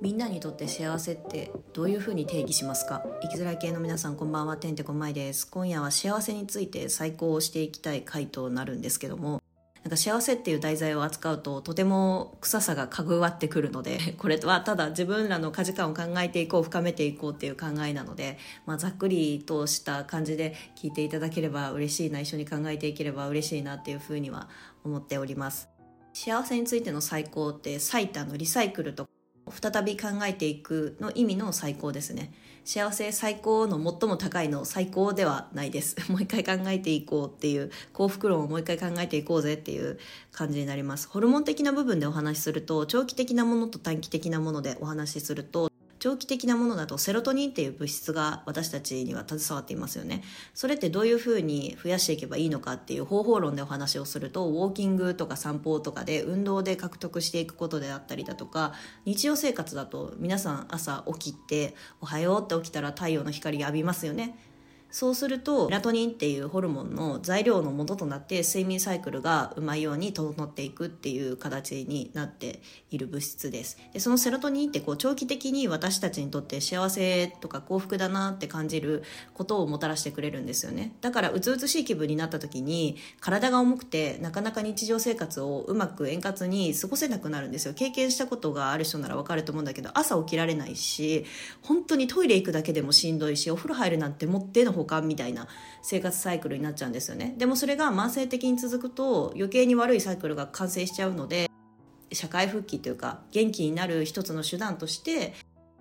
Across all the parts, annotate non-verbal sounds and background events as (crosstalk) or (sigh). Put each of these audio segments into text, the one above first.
みんなにとって幸せってどういうふうに定義しますか？生きづらい系の皆さんこんばんはてんてこまいです。今夜は幸せについて再考をしていきたい回となるんですけどもなんか幸せっていう題材を扱うととても臭さがかぐわってくるので (laughs) これはただ自分らの価値観を考えていこう深めていこうっていう考えなので、まあ、ざっくりとした感じで聞いていただければ嬉しいな一緒に考えていければ嬉しいなっていうふうには思っております。幸せについての最高って最多のリサイクルと再び考えていくの意味の最高ですね。幸せ最高の最も高いの最高ではないです。(laughs) もう一回考えていこうっていう幸福論をもう一回考えていこうぜっていう感じになります。ホルモン的な部分でお話しすると長期的なものと短期的なものでお話しすると長期的なものだとセロトニンっていう物質が私たちには携わっていますよね。それってどういうふうに増やしていけばいいのかっていう方法論でお話をするとウォーキングとか散歩とかで運動で獲得していくことであったりだとか日常生活だと皆さん朝起きておはようって起きたら太陽の光浴びますよね。そうするとメラトニンっていうホルモンの材料の元となって睡眠サイクルがうまいように整っていくっていう形になっている物質です。でそのセロトニンってこう長期的に私たちにとって幸せとか幸福だなって感じることをもたらしてくれるんですよね。だからうつうつしい気分になった時に体が重くてなかなか日常生活をうまく円滑に過ごせなくなるんですよ。経験したことがある人ならわかると思うんだけど朝起きられないし本当にトイレ行くだけでもしんどいしお風呂入るなんてもってのほかみたいな生活サイクルになっちゃうんですよね。でもそれが慢性的に続くと余計に悪いサイクルが完成しちゃうので社会復帰というか元気になる一つの手段として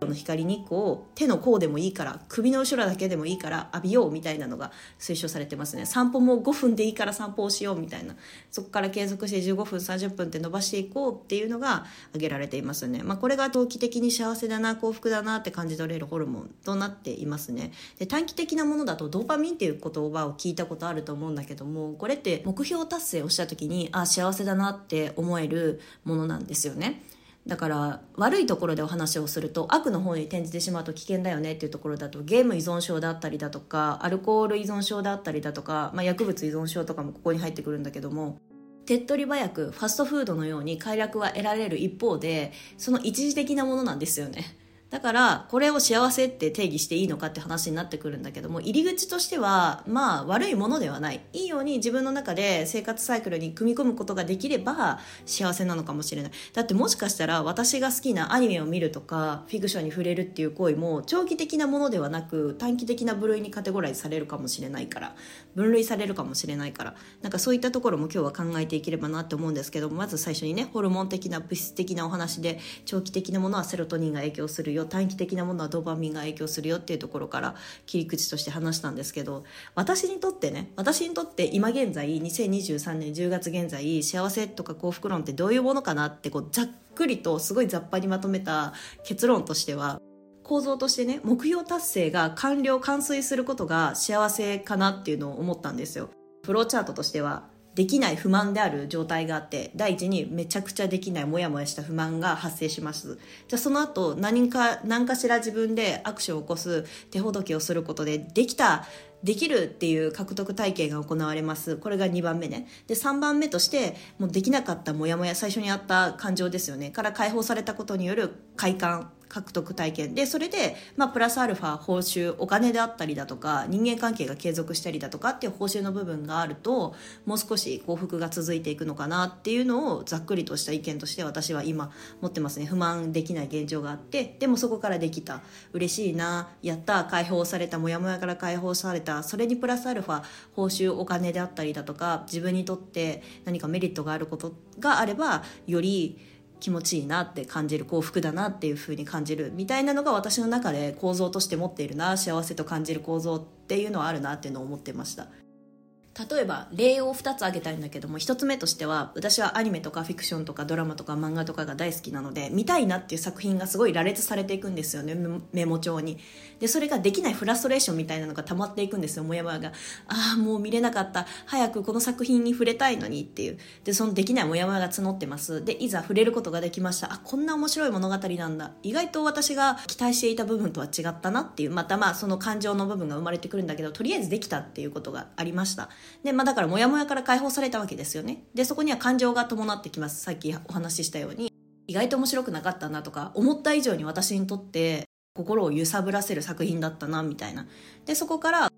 の光日光を手の甲でもいいから首の後ろだけでもいいから浴びようみたいなのが推奨されてますね。散歩も5分でいいから散歩をしようみたいな。そこから継続して15分30分って伸ばしていこうっていうのが挙げられていますね、まあ、これが長期的に幸せだな幸福だなって感じ取れるホルモンとなっていますね。で短期的なものだとドーパミンっていう言葉を聞いたことあると思うんだけどもこれって目標達成をした時にあ幸せだなって思えるものなんですよね。だから悪いところでお話をすると悪の方に転じてしまうと危険だよねっていうところだとゲーム依存症だったりだとかアルコール依存症だったりだとか、まあ、薬物依存症とかもここに入ってくるんだけども手っ取り早くファストフードのように快楽は得られる一方でその一時的なものなんですよね。だから、これを幸せって定義していいのかって話になってくるんだけども、入り口としては、まあ、悪いものではない。いいように自分の中で生活サイクルに組み込むことができれば幸せなのかもしれない。だってもしかしたら私が好きなアニメを見るとか、フィクションに触れるっていう行為も、長期的なものではなく、短期的な部類にカテゴライズされるかもしれないから、分類されるかもしれないから、なんかそういったところも今日は考えていければなって思うんですけども、まず最初にね、ホルモン的な物質的なお話で、長期的なものはセロトニンが影響するよ短期的なものはドーパミンが影響するよっていうところから切り口として話したんですけど私にとってね私にとって今現在2023年10月現在幸せとか幸福論ってどういうものかなってこうざっくりとすごい雑把にまとめた結論としては構造としてね目標達成が完了完遂することが幸せかなっていうのを思ったんですよ。フローチャートとしてはできない不満である状態があって第一にめちゃくちゃできないモヤモヤした不満が発生します。じゃあその後何か何かしら自分でアクションを起こす手ほどきをすることでできたできるっていう獲得体験が行われます。これが2番目ね。で3番目としてもうできなかったモヤモヤ最初にあった感情ですよね。から解放されたことによる快感。獲得体験。でそれで、まあ、プラスアルファ報酬お金であったりだとか人間関係が継続したりだとかっていう報酬の部分があるともう少し幸福が続いていくのかなっていうのをざっくりとした意見として私は今持ってますね。不満できない現状があってでもそこからできた。嬉しいなやった解放されたモヤモヤから解放された。それにプラスアルファ報酬お金であったりだとか自分にとって何かメリットがあることがあればより気持ちいいなって感じる幸福だなっていう風に感じるみたいなのが私の中で構造として持っているな幸せと感じる構造っていうのはあるなっていうのを思ってました。例えば例を2つ挙げたいんだけども1つ目としては私はアニメとかフィクションとかドラマとか漫画とかが大好きなので見たいなっていう作品がすごい羅列されていくんですよねメモ帳に。でそれができないフラストレーションみたいなのが溜まっていくんですよもやもやが。ああもう見れなかった。早くこの作品に触れたいのにっていう。でそのできないもやもやが募ってます。でいざ触れることができました。あこんな面白い物語なんだ。意外と私が期待していた部分とは違ったなっていう。またまあその感情の部分が生まれてくるんだけどとりあえずできたっていうことがありました。で、まあだからモヤモヤから解放されたわけですよね。で、そこには感情が伴ってきます。さっきお話ししたように。意外と面白くなかったなとか、思った以上に私にとって心を揺さぶらせる作品だったな、みたいな。で、そこから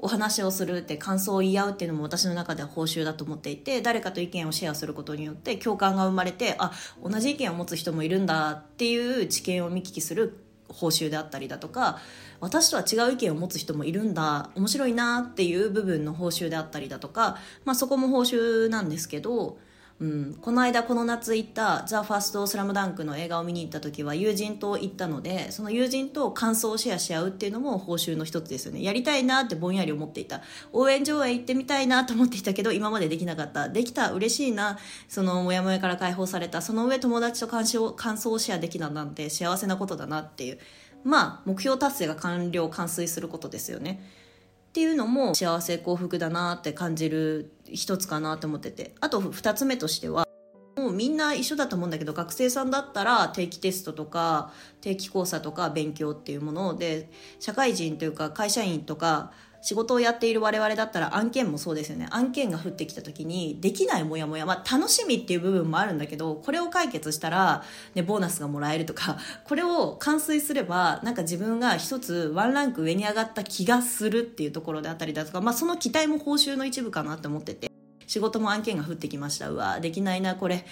お話をするって感想を言い合うっていうのも私の中では報酬だと思っていて誰かと意見をシェアすることによって共感が生まれてあ同じ意見を持つ人もいるんだっていう知見を見聞きする報酬であったりだとか私とは違う意見を持つ人もいるんだ面白いなっていう部分の報酬であったりだとか、まあ、そこも報酬なんですけどうん、この間この夏行った「ザ・ファースト・スラムダンクの映画を見に行った時は友人と行ったのでその友人と感想をシェアし合うっていうのも報酬の一つですよね。やりたいなってぼんやり思っていた。応援上映行ってみたいなと思っていたけど今までできなかった。できた嬉しいな。そのモヤモヤから解放された。その上友達と感想感想をシェアできたなんて幸せなことだなっていう。まあ目標達成が完了完遂することですよね。っていうのも幸せ幸福だなって感じる一つかなと思ってて。あと2つ目としてはもうみんな一緒だと思うんだけど学生さんだったら定期テストとか定期考査とか勉強っていうもので社会人というか会社員とか仕事をやっている我々だったら案件もそうですよね。案件が降ってきた時にできないモヤモヤ、まあ、楽しみっていう部分もあるんだけどこれを解決したら、ね、ボーナスがもらえるとか (laughs) これを完遂すればなんか自分が一つワンランク上に上がった気がするっていうところであったりだとか、まあ、その期待も報酬の一部かなって思ってて仕事も案件が降ってきました。うわできないなこれ。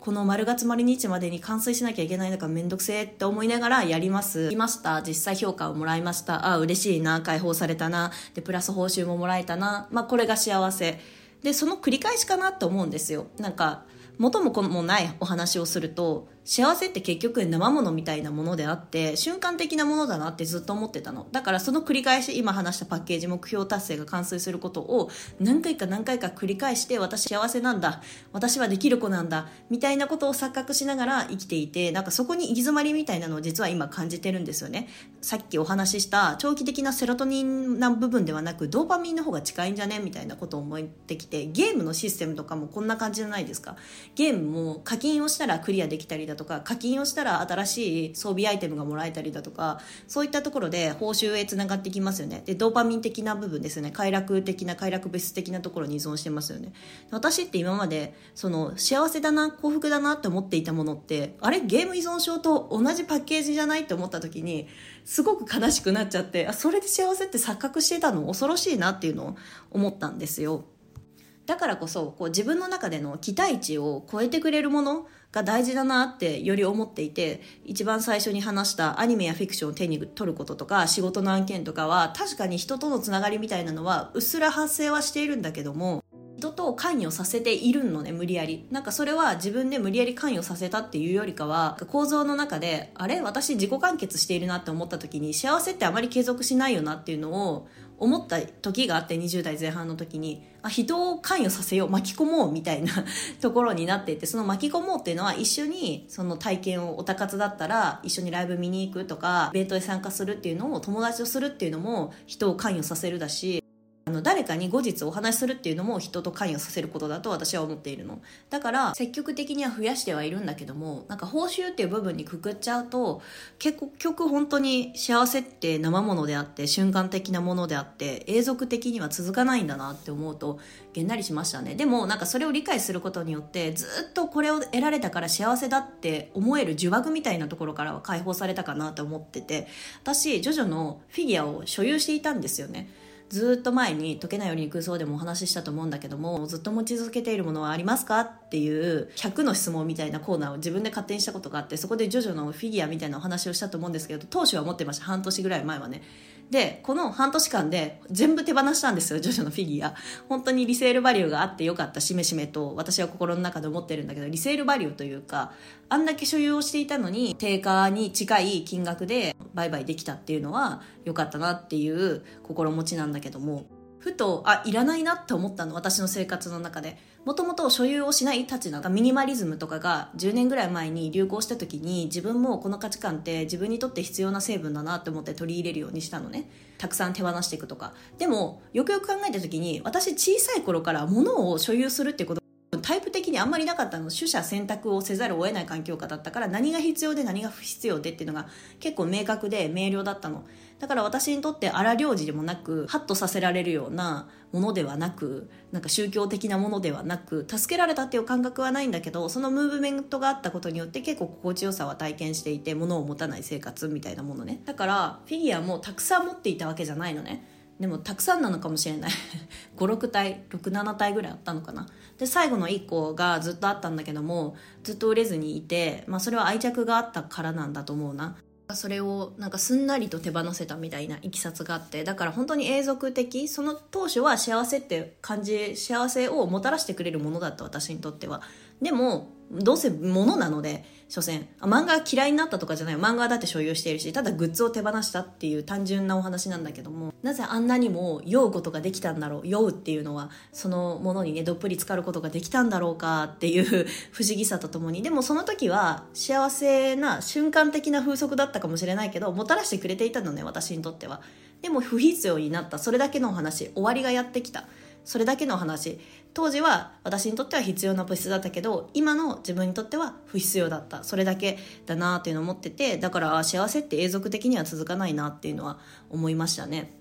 この丸月丸日までに完遂しなきゃいけないのかめんどくせえって思いながらやります。いました。実際評価をもらいました。あ、嬉しいな。解放されたな。で、プラス報酬ももらえたな。まあ、これが幸せ。で、その繰り返しかなと思うんですよ。なんか、元も子もないお話をすると、幸せって結局生ものみたいなものであって瞬間的なものだなってずっと思ってたの。だからその繰り返し今話したパッケージ目標達成が完遂することを何回か何回か繰り返して私幸せなんだ。私はできる子なんだ。みたいなことを錯覚しながら生きていてなんかそこに行き詰まりみたいなのを実は今感じてるんですよね。さっきお話しした長期的なセロトニンな部分ではなくドーパミンの方が近いんじゃね？みたいなことを思ってきてゲームのシステムとかもこんな感じじゃないですか。ゲームも課金をしたらクリアできたりだとか課金をしたら新しい装備アイテムがもらえたりだとかそういったところで報酬へつながってきますよね。でドーパミン的な部分ですよね。快楽的な快楽物質的なところに依存してますよね。私って今までその幸せだな幸福だなって思っていたものってあれ？ゲーム依存症と同じパッケージじゃない？って思った時にすごく悲しくなっちゃってあそれで幸せって錯覚してたの？恐ろしいなっていうのを思ったんですよ。だからこそこう自分の中での期待値を超えてくれるものが大事だなってより思っていて一番最初に話したアニメやフィクションを手に取ることとか仕事の案件とかは確かに人とのつながりみたいなのはうっすら発生はしているんだけども人と関与させているのね無理やり。なんかそれは自分で無理やり関与させたっていうよりかは構造の中であれ？私自己完結しているなって思った時に幸せってあまり継続しないよなっていうのを思った時があって20代前半の時にあ人を関与させよう巻き込もうみたいな (laughs) ところになっていてその巻き込もうっていうのは一緒にその体験をおたかつだったら一緒にライブ見に行くとかイベントで参加するっていうのを友達とするっていうのも人を関与させるだしあの誰かに後日お話しするっていうのも人と関与させることだと私は思っているの。だから積極的には増やしてはいるんだけどもなんか報酬っていう部分にくくっちゃうと結局本当に幸せって生ものであって瞬間的なものであって永続的には続かないんだなって思うとげんなりしましたね。でもなんかそれを理解することによってずっとこれを得られたから幸せだって思える呪縛みたいなところからは解放されたかなと思ってて私ジョジョのフィギュアを所有していたんですよね。ずっと前に「解けないように空想」でもお話ししたと思うんだけどもずっと持ち続けているものはありますかっていう100の質問みたいなコーナーを自分で勝手にしたことがあってそこでジョジョのフィギュアみたいなお話をしたと思うんですけど当初は持ってました。半年ぐらい前はね。で、この半年間で全部手放したんですよ、ジョジョのフィギュア。本当にリセールバリューがあってよかった、しめしめと私は心の中で思ってるんだけど、リセールバリューというか、あんだけ所有をしていたのに、定価に近い金額で売買できたっていうのは良かったなっていう心持ちなんだけども、ふと、あ、いらないなって思ったの、私の生活の中で。もともと所有をしないたちなんかミニマリズムとかが10年ぐらい前に流行した時に自分もこの価値観って自分にとって必要な成分だなって思って取り入れるようにしたのね。たくさん手放していくとか。でも、よくよく考えた時に、私小さい頃から物を所有するってことタイプ的にあんまりなかったの取捨選択をせざるを得ない環境下だったから何が必要で何が不必要でっていうのが結構明確で明瞭だったの。だから私にとって荒領事でもなくハッとさせられるようなものではなくなんか宗教的なものではなく助けられたっていう感覚はないんだけどそのムーブメントがあったことによって結構心地よさは体験していて物を持たない生活みたいなものね。だからフィギュアもたくさん持っていたわけじゃないのね。でもたくさんなのかもしれない。(laughs) 56体67体ぐらいあったのかな。で最後の1個がずっとあったんだけどもずっと売れずにいて、まあ、それは愛着があったからなんだと思うな。それをなんかすんなりと手放せたみたいないきさつがあって。だから本当に永続的その当初は幸せって感じ幸せをもたらしてくれるものだった私にとっては。でもどうせ物なので所詮。漫画嫌いになったとかじゃない漫画だって所有しているしただグッズを手放したっていう単純なお話なんだけども。なぜあんなにも酔うことができたんだろう。酔うっていうのはそのものにねどっぷり浸かることができたんだろうかっていう (laughs) 不思議さとともに。でもその時は幸せな瞬間的な風速だったかもしれないけどもたらしてくれていたのね私にとっては。でも不必要になった。それだけのお話。終わりがやってきた。それだけの話。当時は私にとっては必要な物質だったけど今の自分にとっては不必要だった。それだけだなっていうのを思っててだから幸せって永続的には続かないなっていうのは思いましたね。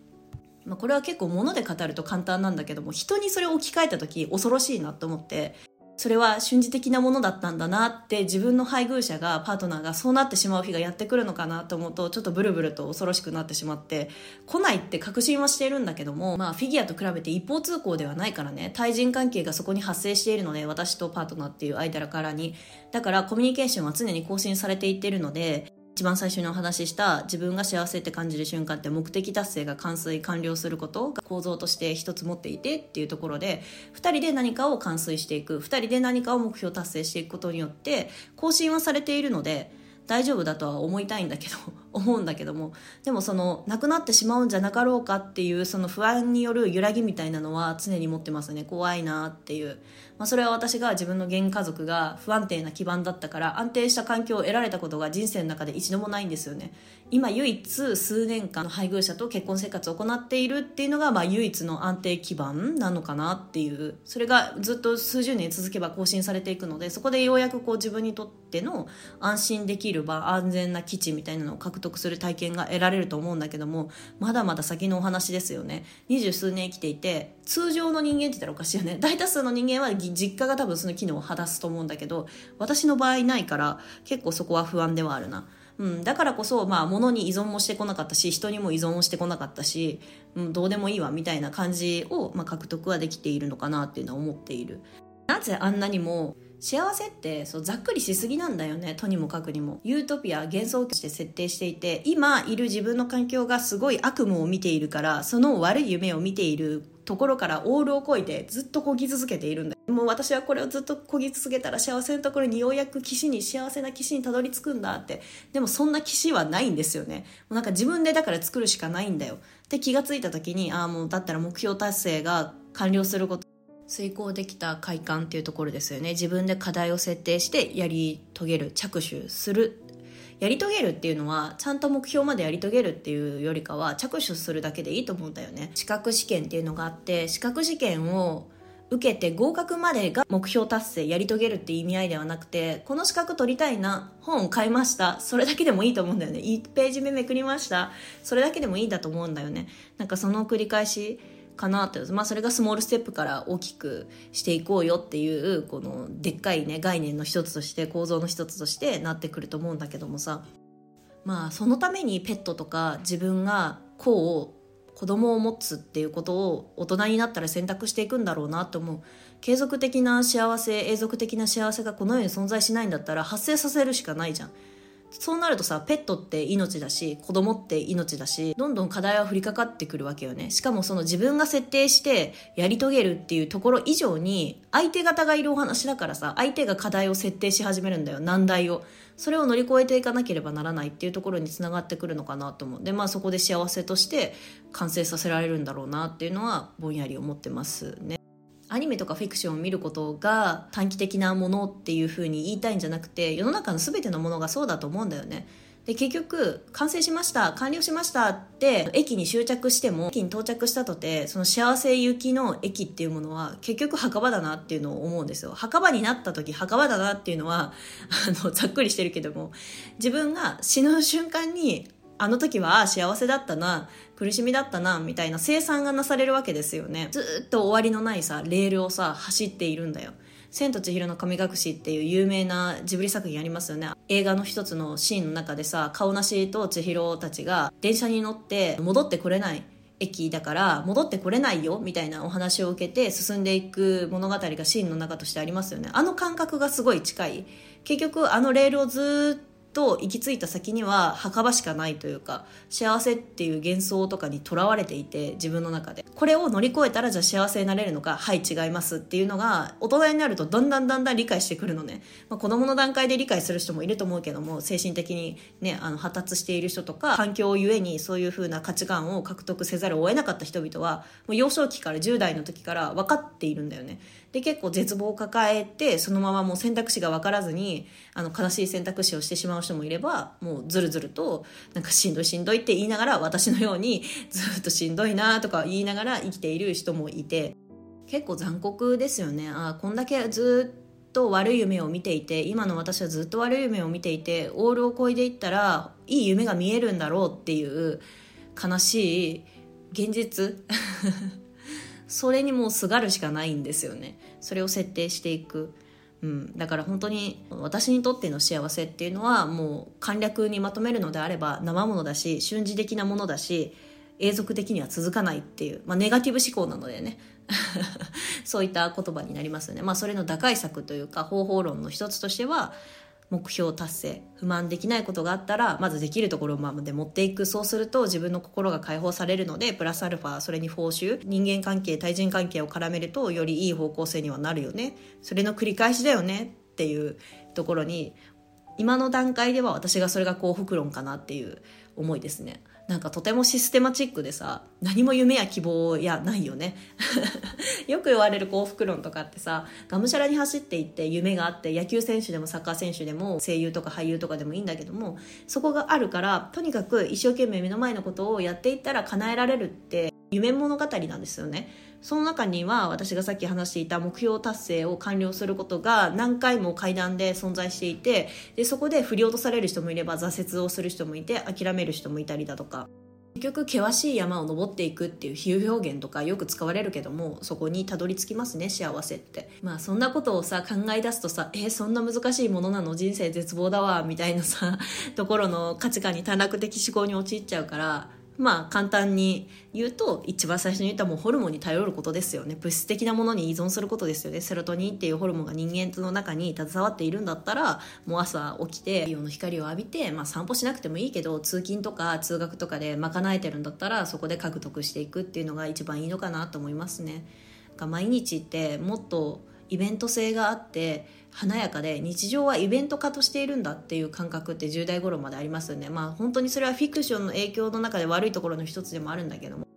まあ、これは結構物で語ると簡単なんだけども人にそれを置き換えた時恐ろしいなと思って。それは瞬時的なものだったんだなって自分の配偶者がパートナーがそうなってしまう日がやってくるのかなと思うとちょっとブルブルと恐ろしくなってしまって来ないって確信はしているんだけどもまあフィギュアと比べて一方通行ではないからね対人関係がそこに発生しているので私とパートナーっていう間からに。だからコミュニケーションは常に更新されていってるので一番最初にお話しした自分が幸せって感じる瞬間って目的達成が完遂完了することが構造として一つ持っていてっていうところで2人で何かを完遂していく2人で何かを目標達成していくことによって更新はされているので大丈夫だとは思いたいんだけど思うんだけどもでもそのなくなってしまうんじゃなかろうかっていうその不安による揺らぎみたいなのは常に持ってますね。怖いなっていう。まあ、それは私が自分の現家族が不安定な基盤だったから安定した環境を得られたことが人生の中で一度もないんですよね。今唯一数年間の配偶者と結婚生活を行っているっていうのが、まあ、唯一の安定基盤なのかなっていう。それがずっと数十年続けば更新されていくのでそこでようやくこう自分にとっての安心できる場安全な基地みたいなのを獲得得する体験が得られると思うんだけどもまだまだ先のお話ですよね。二十数年生きていて通常の人間って言ったらおかしいよね。(laughs) 大多数の人間は実家が多分その機能を果たすと思うんだけど私の場合ないから結構そこは不安ではあるな。うん、だからこそ、まあ、物に依存もしてこなかったし人にも依存をしてこなかったし、うん、どうでもいいわみたいな感じを、まあ、獲得はできているのかなっていうのは思っている。なぜあんなにも幸せってそうざっくりしすぎなんだよねとにもかくにも。ユートピア幻想として設定していて今いる自分の環境がすごい悪夢を見ているからその悪い夢を見ているところからオールをこいてずっとこぎ続けているんだ。もう私はこれをずっとこぎ続けたら幸せなところにようやく岸に幸せな岸にたどり着くんだって。でもそんな岸はないんですよね。もうなんか自分でだから作るしかないんだよ。って気がついた時にああもうだったら目標達成が完了すること遂行できた快感っていうところですよね。自分で課題を設定してやり遂げる着手する。やり遂げるっていうのはちゃんと目標までやり遂げるっていうよりかは着手するだけでいいと思うんだよね。資格試験っていうのがあって資格試験を受けて合格までが目標達成やり遂げるって意味合いではなくてこの資格取りたいな本を買いました。それだけでもいいと思うんだよね。1ページ目めくりました。それだけでもいいんだと思うんだよね。なんかその繰り返しかなって、まあ、それがスモールステップから大きくしていこうよっていうこのでっかいね概念の一つとして構造の一つとしてなってくると思うんだけどもさ。まあそのためにペットとか自分が子を子供を持つっていうことを大人になったら選択していくんだろうなと思う。継続的な幸せ永続的な幸せがこの世に存在しないんだったら発生させるしかないじゃん。そうなるとさペットって命だし子供って命だしどんどん課題は降りかかってくるわけよね。しかもその自分が設定してやり遂げるっていうところ以上に相手方がいるお話だからさ相手が課題を設定し始めるんだよ。難題を。それを乗り越えていかなければならないっていうところにつながってくるのかなと思う。でまあそこで幸せとして完成させられるんだろうなっていうのはぼんやり思ってますね。アニメとかフィクションを見ることが短期的なものっていうふうに言いたいんじゃなくて世の中の全てのものがそうだと思うんだよね。で結局完成しました完了しましたって駅に終着しても駅に到着したとてその幸せ行きの駅っていうものは結局墓場だなっていうのを思うんですよ。墓場になった時墓場だなっていうのは (laughs) あのざっくりしてるけども自分が死ぬ瞬間にあの時は幸せだったな苦しみだったなみたいな生産がなされるわけですよねずっと終わりのないさレールをさ走っているんだよ千と千尋の神隠しっていう有名なジブリ作品ありますよね。映画の一つのシーンの中でさ、顔なしと千尋たちが電車に乗って戻ってこれない駅だから戻ってこれないよみたいなお話を受けて進んでいく物語がシーンの中としてありますよね。あの感覚がすごい近い。結局あのレールをずっと行き着いた先には墓場しかないというか幸せっていう幻想とかにとらわれていて自分の中で。これを乗り越えたらじゃあ幸せになれるのかはい違いますっていうのが大人になるとだんだんだんだん理解してくるのね、まあ、子供の段階で理解する人もいると思うけども精神的にねあの発達している人とか環境ゆえにそういう風な価値観を獲得せざるを得なかった人々はもう幼少期から10代の時から分かっているんだよね。で結構絶望を抱えてそのままもう選択肢が分からずにあの悲しい選択肢をしてしまう人もいればもうずるずるとなんかしんどいしんどいって言いながら私のようにずっとしんどいなとか言いながら生きている人もいて結構残酷ですよね。あこんだけずっと悪い夢を見ていて今の私はずっと悪い夢を見ていてオールを越えていったらいい夢が見えるんだろうっていう悲しい現実。(laughs) それにもうすがるしかないんですよね。それを設定していく、うん、だから本当に私にとっての幸せっていうのはもう簡略にまとめるのであれば生ものだし瞬時的なものだし永続的には続かないっていう、まあ、ネガティブ思考なのでね。(laughs) そういった言葉になりますよね、まあ、それの打開策というか方法論の一つとしては目標達成不満できないことがあったらまずできるところまで持っていく。そうすると自分の心が解放されるのでプラスアルファそれに報酬人間関係対人関係を絡めるとよりいい方向性にはなるよね。それの繰り返しだよねっていうところに今の段階では私がそれが幸福論かなっていう思いですね。なんかとてもシステマチックでさ何も夢や希望やないよね。(laughs) よく言われる幸福論とかってさがむしゃらに走っていって夢があって野球選手でもサッカー選手でも声優とか俳優とかでもいいんだけどもそこがあるからとにかく一生懸命目の前のことをやっていったら叶えられるって夢物語なんですよね。その中には私がさっき話していた目標達成を完了することが何回も階段で存在していてでそこで振り落とされる人もいれば挫折をする人もいて諦める人もいたりだとか結局険しい山を登っていくっていう比喩表現とかよく使われるけどもそこにたどり着きますね幸せって。まあそんなことをさ考え出すとさえー、そんな難しいものなの？人生絶望だわみたいなさ (laughs) ところの価値観に短絡的思考に陥っちゃうからまあ簡単に言うと一番最初に言ったもうホルモンに頼ることですよね物質的なものに依存することですよねセロトニンっていうホルモンが人間の中に携わっているんだったらもう朝起きて太陽の光を浴びて、まあ、散歩しなくてもいいけど通勤とか通学とかで賄えてるんだったらそこで獲得していくっていうのが一番いいのかなと思いますね。毎日ってもっとイベント性があって華やかで日常はイベント化としているんだっていう感覚って10代頃までありますよね。まあ本当にそれはフィクションの影響の中で悪いところの一つでもあるんだけども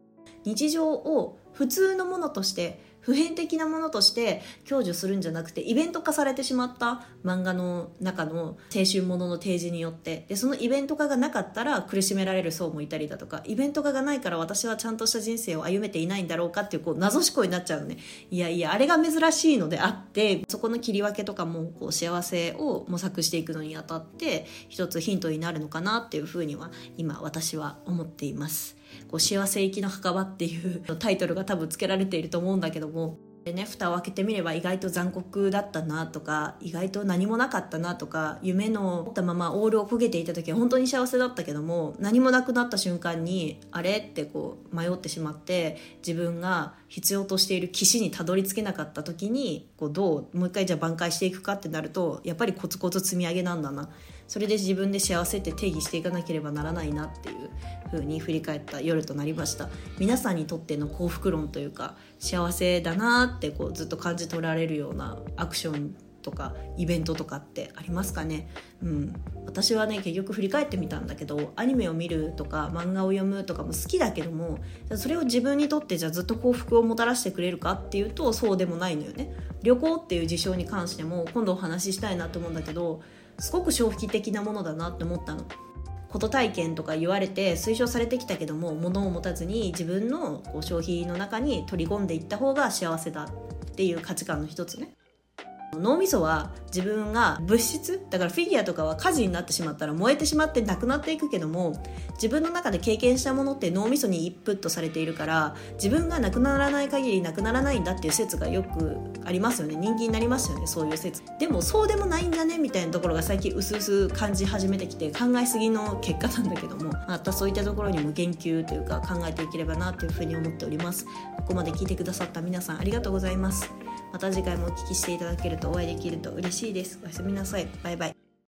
日常を普通のものとして普遍的なものとして享受するんじゃなくてイベント化されてしまった漫画の中の青春ものの提示によってでそのイベント化がなかったら苦しめられる層もいたりだとかイベント化がないから私はちゃんとした人生を歩めていないんだろうかっていうこう謎思考になっちゃうのねいやいやあれが珍しいのであってそこの切り分けとかもこう幸せを模索していくのにあたって一つヒントになるのかなっていうふうには今私は思っています。こう幸せ行きの墓場っていう (laughs) タイトルが多分付けられていると思うんだけども。でね蓋を開けてみれば意外と残酷だったなとか意外と何もなかったなとか夢の持ったままオールを焦げていた時は本当に幸せだったけども何もなくなった瞬間にあれ？ってこう迷ってしまって自分が必要としている岸にたどり着けなかった時にこうどうもう一回じゃあ挽回していくかってなるとやっぱりコツコツ積み上げなんだな。それで自分で幸せって定義していかなければならないなっていう風に振り返った夜となりました。皆さんにとっての幸福論というか幸せだなってこうずっと感じ取られるようなアクションとかイベントとかってありますかね、うん、私はね結局振り返ってみたんだけどアニメを見るとか漫画を読むとかも好きだけどもそれを自分にとってじゃあずっと幸福をもたらしてくれるかっていうとそうでもないのよね。旅行っていう事象に関しても今度お話ししたいなと思うんだけどすごく消費的なものだなって思ったの。こと体験とか言われて推奨されてきたけども物を持たずに自分のこう消費の中に取り込んでいった方が幸せだっていう価値観の一つね。脳みそは自分が物質だからフィギュアとかは火事になってしまったら燃えてしまってなくなっていくけども自分の中で経験したものって脳みそにインプットされているから自分がなくならない限りなくならないんだっていう説がよくありますよね。人気になりますよねそういう説。でもそうでもないんだねみたいなところが最近薄々感じ始めてきて考えすぎの結果なんだけどもまたそういったところにも言及というか考えていければなというふうに思っております。ここまで聞いてくださった皆さんありがとうございます。また次回もお聞きしていただけるとお会いできると嬉しいです。おやすみなさい。バイバイ。